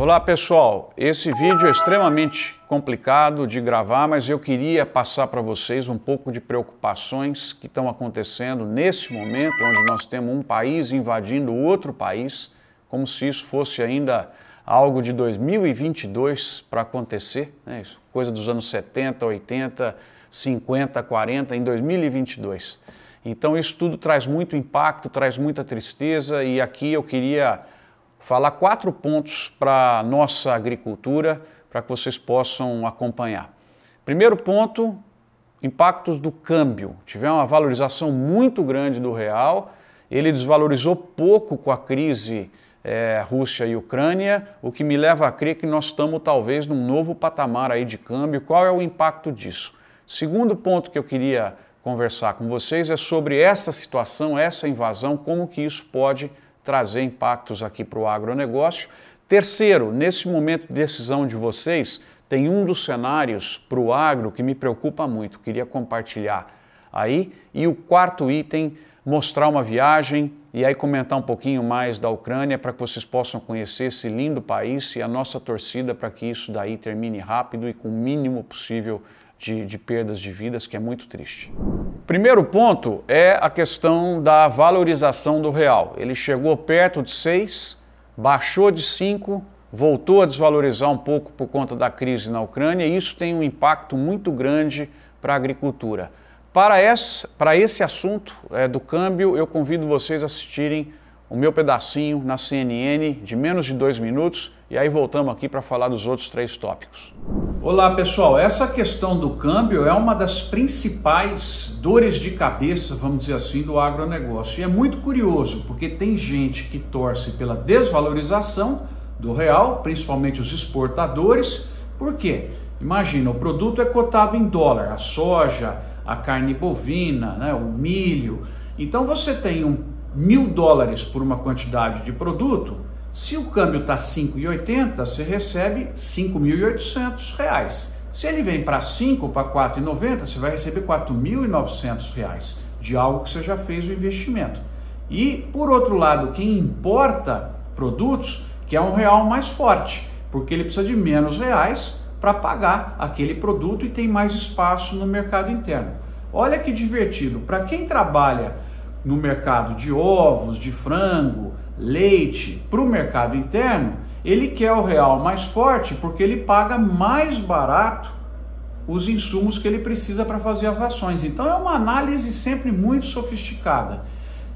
Olá pessoal, esse vídeo é extremamente complicado de gravar, mas eu queria passar para vocês um pouco de preocupações que estão acontecendo nesse momento, onde nós temos um país invadindo outro país, como se isso fosse ainda algo de 2022 para acontecer, né? coisa dos anos 70, 80, 50, 40, em 2022. Então isso tudo traz muito impacto, traz muita tristeza e aqui eu queria falar quatro pontos para nossa agricultura, para que vocês possam acompanhar. Primeiro ponto, impactos do câmbio. Tivemos uma valorização muito grande do real, ele desvalorizou pouco com a crise é, Rússia e Ucrânia, o que me leva a crer que nós estamos talvez num novo patamar aí de câmbio. Qual é o impacto disso? Segundo ponto que eu queria conversar com vocês é sobre essa situação, essa invasão, como que isso pode trazer impactos aqui para o agronegócio. Terceiro, nesse momento de decisão de vocês, tem um dos cenários para o agro que me preocupa muito, queria compartilhar aí. E o quarto item, mostrar uma viagem e aí comentar um pouquinho mais da Ucrânia para que vocês possam conhecer esse lindo país e a nossa torcida para que isso daí termine rápido e com o mínimo possível de, de, perdas de vidas, que é muito triste. Primeiro ponto é a questão da valorização do real. Ele chegou perto de 6, baixou de 5, voltou a desvalorizar um pouco por conta da crise na Ucrânia e isso tem um impacto muito grande para a agricultura. Para esse, para esse assunto é, do câmbio, eu convido vocês a assistirem o meu pedacinho na CNN de menos de dois minutos e aí voltamos aqui para falar dos outros três tópicos. Olá pessoal, essa questão do câmbio é uma das principais dores de cabeça, vamos dizer assim, do agronegócio. E é muito curioso, porque tem gente que torce pela desvalorização do real, principalmente os exportadores. Por quê? Imagina, o produto é cotado em dólar, a soja, a carne bovina, né, o milho. Então você tem um mil dólares por uma quantidade de produto, se o câmbio está 5,80, você recebe 5.800 reais. Se ele vem para 5, para 4,90, você vai receber 4.900 reais de algo que você já fez o investimento. E, por outro lado, quem importa produtos quer um real mais forte, porque ele precisa de menos reais para pagar aquele produto e tem mais espaço no mercado interno. Olha que divertido, para quem trabalha no mercado de ovos, de frango, leite para o mercado interno, ele quer o real mais forte porque ele paga mais barato os insumos que ele precisa para fazer as. Então é uma análise sempre muito sofisticada.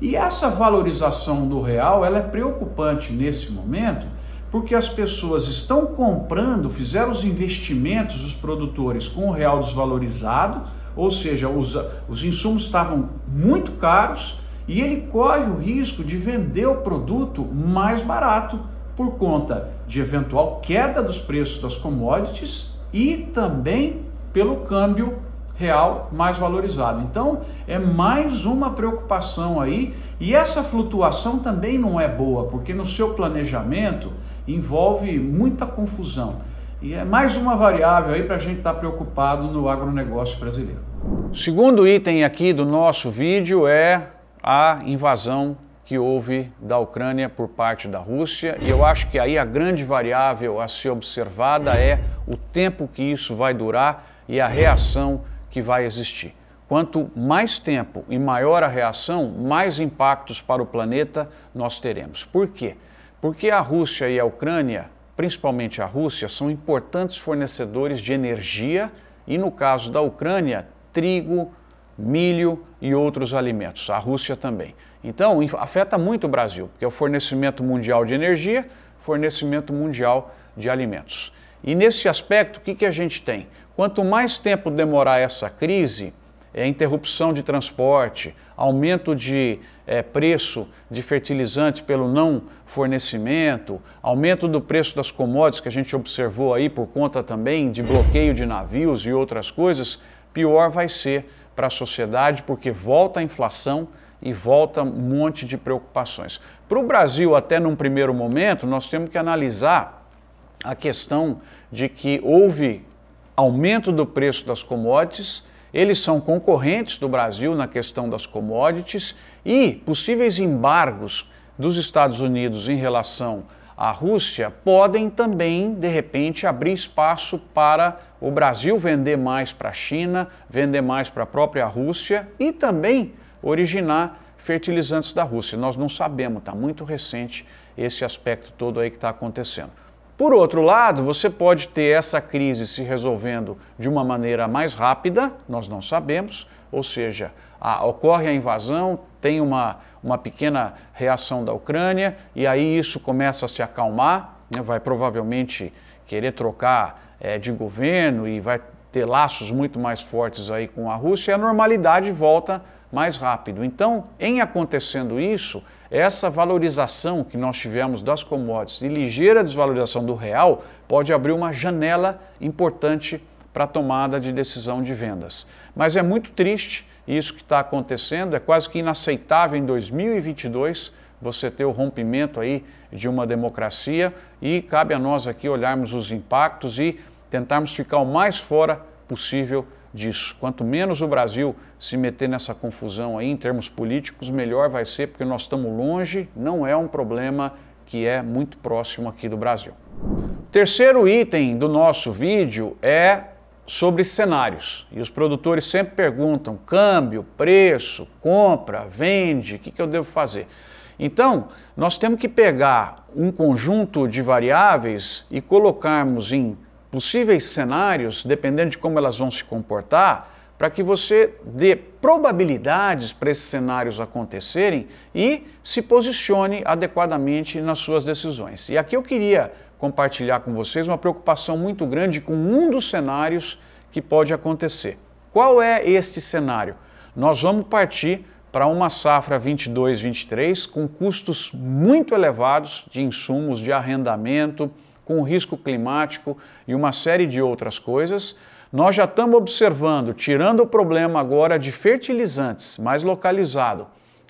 E essa valorização do real, ela é preocupante nesse momento, porque as pessoas estão comprando, fizeram os investimentos, os produtores, com o real desvalorizado, ou seja, os, os insumos estavam muito caros e ele corre o risco de vender o produto mais barato por conta de eventual queda dos preços das commodities e também pelo câmbio real mais valorizado. Então, é mais uma preocupação aí, e essa flutuação também não é boa, porque no seu planejamento envolve muita confusão. E é mais uma variável aí para a gente estar tá preocupado no agronegócio brasileiro. O segundo item aqui do nosso vídeo é a invasão que houve da Ucrânia por parte da Rússia, e eu acho que aí a grande variável a ser observada é o tempo que isso vai durar e a reação que vai existir. Quanto mais tempo e maior a reação, mais impactos para o planeta nós teremos. Por quê? Porque a Rússia e a Ucrânia principalmente a Rússia, são importantes fornecedores de energia e, no caso da Ucrânia, trigo, milho e outros alimentos. A Rússia também. Então, afeta muito o Brasil, porque é o fornecimento mundial de energia, fornecimento mundial de alimentos. E nesse aspecto, o que, que a gente tem? Quanto mais tempo demorar essa crise, é, interrupção de transporte, aumento de é, preço de fertilizantes pelo não fornecimento, aumento do preço das commodities que a gente observou aí por conta também de bloqueio de navios e outras coisas, pior vai ser para a sociedade porque volta a inflação e volta um monte de preocupações. Para o Brasil, até num primeiro momento, nós temos que analisar a questão de que houve aumento do preço das commodities eles são concorrentes do Brasil na questão das commodities e possíveis embargos dos Estados Unidos em relação a Rússia podem também, de repente, abrir espaço para o Brasil vender mais para a China, vender mais para a própria Rússia e também originar fertilizantes da Rússia. Nós não sabemos, está muito recente esse aspecto todo aí que está acontecendo. Por outro lado, você pode ter essa crise se resolvendo de uma maneira mais rápida, nós não sabemos, ou seja, a, ocorre a invasão, tem uma, uma pequena reação da Ucrânia e aí isso começa a se acalmar, né, vai provavelmente querer trocar é, de governo e vai ter laços muito mais fortes aí com a Rússia e a normalidade volta mais rápido. Então, em acontecendo isso, essa valorização que nós tivemos das commodities e ligeira desvalorização do real pode abrir uma janela importante para a tomada de decisão de vendas. Mas é muito triste isso que está acontecendo, é quase que inaceitável em 2022 você ter o rompimento aí de uma democracia e cabe a nós aqui olharmos os impactos e tentarmos ficar o mais fora possível disso. Quanto menos o Brasil se meter nessa confusão aí em termos políticos, melhor vai ser, porque nós estamos longe, não é um problema que é muito próximo aqui do Brasil. Terceiro item do nosso vídeo é sobre cenários. E os produtores sempre perguntam: câmbio, preço, compra, vende, o que, que eu devo fazer? Então, nós temos que pegar um conjunto de variáveis e colocarmos em possíveis cenários, dependendo de como elas vão se comportar, para que você dê probabilidades para esses cenários acontecerem e se posicione adequadamente nas suas decisões. E aqui eu queria compartilhar com vocês uma preocupação muito grande com um dos cenários que pode acontecer. Qual é este cenário? Nós vamos partir para uma safra 22-23 com custos muito elevados de insumos, de arrendamento, com risco climático e uma série de outras coisas. Nós já estamos observando, tirando o problema agora de fertilizantes, mais localizado,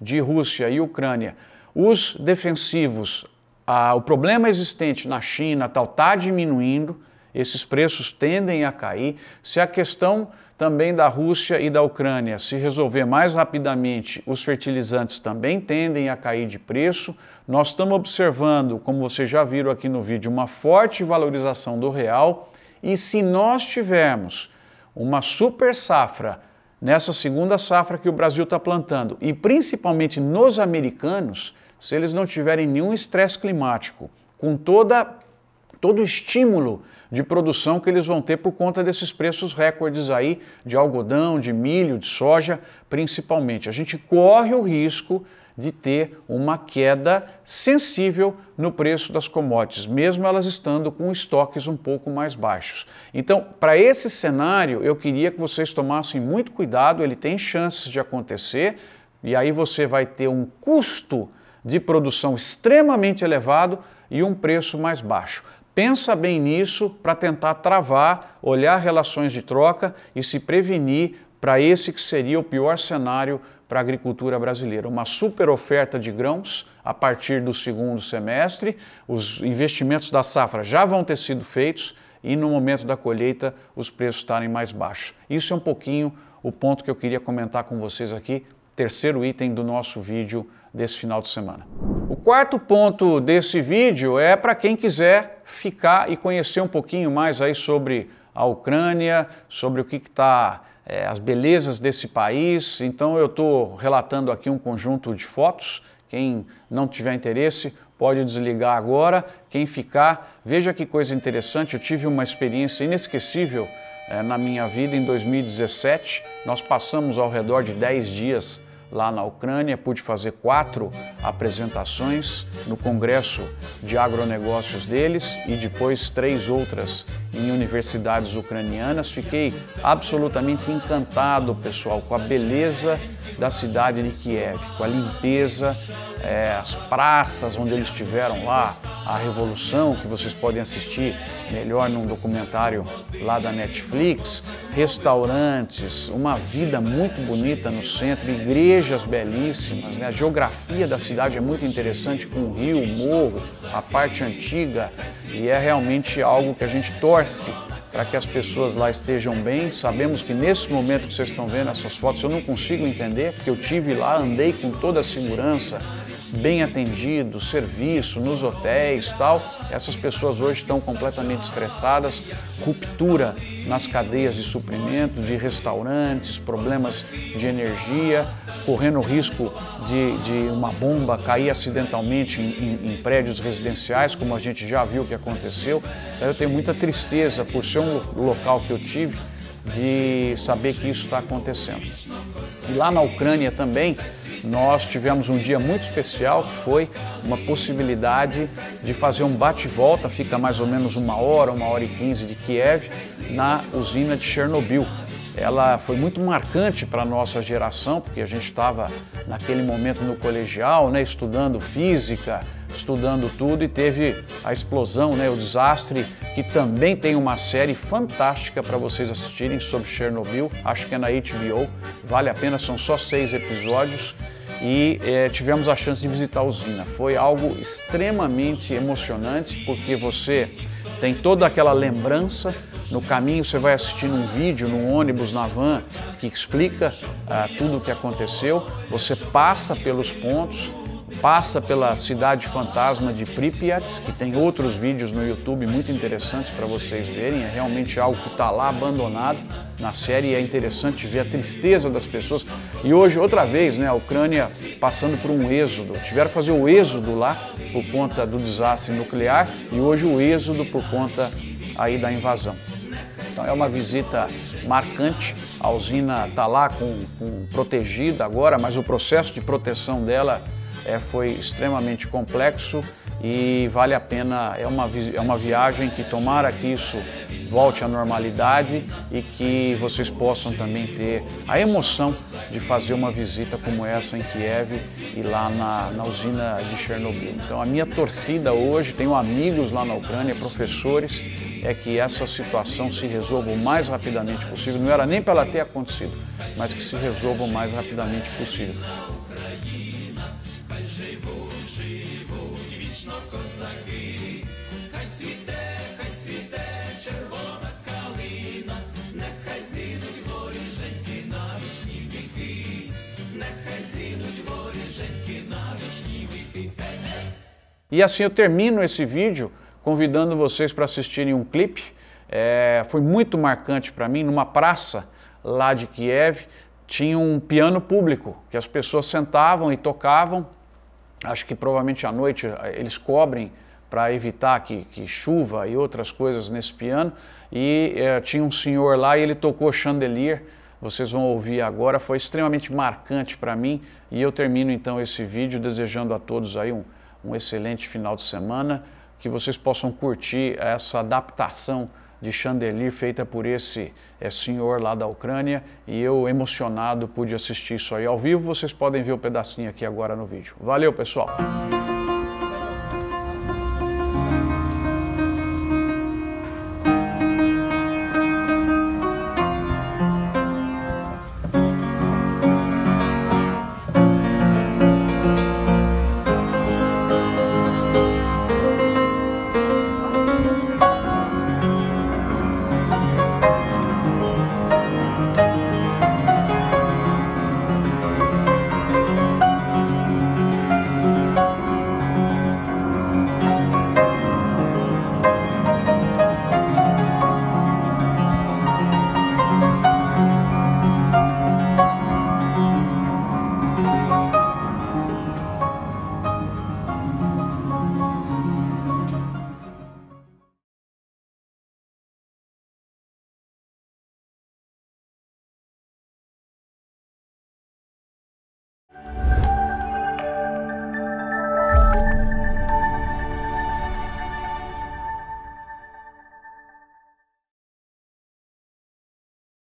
de Rússia e Ucrânia, os defensivos ah, o problema existente na China tal está diminuindo, esses preços tendem a cair. Se a questão também da Rússia e da Ucrânia se resolver mais rapidamente, os fertilizantes também tendem a cair de preço. Nós estamos observando, como vocês já viram aqui no vídeo, uma forte valorização do real. E se nós tivermos uma super safra nessa segunda safra que o Brasil está plantando, e principalmente nos americanos, se eles não tiverem nenhum estresse climático, com toda, todo o estímulo de produção que eles vão ter por conta desses preços recordes aí de algodão, de milho, de soja, principalmente. A gente corre o risco de ter uma queda sensível no preço das commodities, mesmo elas estando com estoques um pouco mais baixos. Então, para esse cenário, eu queria que vocês tomassem muito cuidado, ele tem chances de acontecer, e aí você vai ter um custo de produção extremamente elevado e um preço mais baixo. Pensa bem nisso para tentar travar, olhar relações de troca e se prevenir para esse que seria o pior cenário para a agricultura brasileira. Uma super oferta de grãos a partir do segundo semestre, os investimentos da safra já vão ter sido feitos e no momento da colheita os preços estarem mais baixos. Isso é um pouquinho o ponto que eu queria comentar com vocês aqui, terceiro item do nosso vídeo desse final de semana. O quarto ponto desse vídeo é para quem quiser ficar e conhecer um pouquinho mais aí sobre a Ucrânia, sobre o que está, é, as belezas desse país. Então eu estou relatando aqui um conjunto de fotos. Quem não tiver interesse pode desligar agora. Quem ficar, veja que coisa interessante. Eu tive uma experiência inesquecível é, na minha vida em 2017. Nós passamos ao redor de 10 dias lá na Ucrânia, pude fazer quatro apresentações no Congresso de Agronegócios deles e depois três outras em universidades ucranianas. Fiquei absolutamente encantado, pessoal, com a beleza da cidade de Kiev, com a limpeza, é, as praças onde eles estiveram lá, a Revolução, que vocês podem assistir melhor num documentário lá da Netflix, restaurantes, uma vida muito bonita no centro, igrejas belíssimas, né? a geografia da cidade é muito interessante, com o rio, o morro, a parte antiga, e é realmente algo que a gente torce para que as pessoas lá estejam bem. Sabemos que nesse momento que vocês estão vendo essas fotos, eu não consigo entender, porque eu tive lá, andei com toda a segurança, bem atendido, serviço nos hotéis tal. Essas pessoas hoje estão completamente estressadas, ruptura nas cadeias de suprimento, de restaurantes, problemas de energia, correndo o risco de, de uma bomba cair acidentalmente em, em, em, prédios residenciais, como a gente já viu que aconteceu. Eu tenho muita tristeza por ser um local que eu tive de saber que isso está acontecendo. E lá na Ucrânia também, nós tivemos um dia muito especial, que foi uma possibilidade de fazer um bate-volta, fica mais ou menos uma hora, uma hora e quinze de Kiev, na usina de Chernobyl. Ela foi muito marcante para a nossa geração, porque a gente estava naquele momento no colegial, né, estudando física, estudando tudo e teve a explosão, né, o desastre, que também tem uma série fantástica para vocês assistirem sobre Chernobyl, acho que é na HBO, vale a pena, são só seis episódios e é, tivemos a chance de visitar a usina. Foi algo extremamente emocionante porque você tem toda aquela lembrança. No caminho você vai assistindo um vídeo no ônibus, na van, que explica ah, tudo o que aconteceu. Você passa pelos pontos, passa pela cidade fantasma de Pripyat, que tem outros vídeos no YouTube muito interessantes para vocês verem. É realmente algo que está lá abandonado na série e é interessante ver a tristeza das pessoas. E hoje, outra vez, né, a Ucrânia passando por um êxodo. Tiveram que fazer o êxodo lá por conta do desastre nuclear e hoje o êxodo por conta aí da invasão. Então é uma visita marcante. A usina está lá com, com protegida agora, mas o processo de proteção dela é, foi extremamente complexo e vale a pena, é uma, é uma viagem que tomara que isso volte à normalidade e que vocês possam também ter a emoção de fazer uma visita como essa em Kiev e lá na, na usina de Chernobyl. Então a minha torcida hoje, tenho amigos lá na Ucrânia, professores, é que essa situação se resolva o mais rapidamente possível. Não era nem para ela ter acontecido, mas que se resolva o mais rapidamente possível. E assim eu termino esse vídeo convidando vocês para assistirem um clipe. É, foi muito marcante para mim, numa praça lá de Kiev, tinha um piano público, que as pessoas sentavam e tocavam. Acho que provavelmente à noite eh, eles cobrem para evitar que, que, chuva e outras coisas nesse piano. E é, tinha um senhor lá e ele tocou chandelier. Vocês vão ouvir agora, foi extremamente marcante para mim. E eu termino então esse vídeo desejando a todos aí um um excelente final de semana, que vocês possam curtir essa adaptação de chandelier feita por esse é, senhor lá da Ucrânia e eu emocionado pude assistir isso aí ao vivo. Vocês podem ver o um pedacinho aqui agora no vídeo. Valeu, pessoal!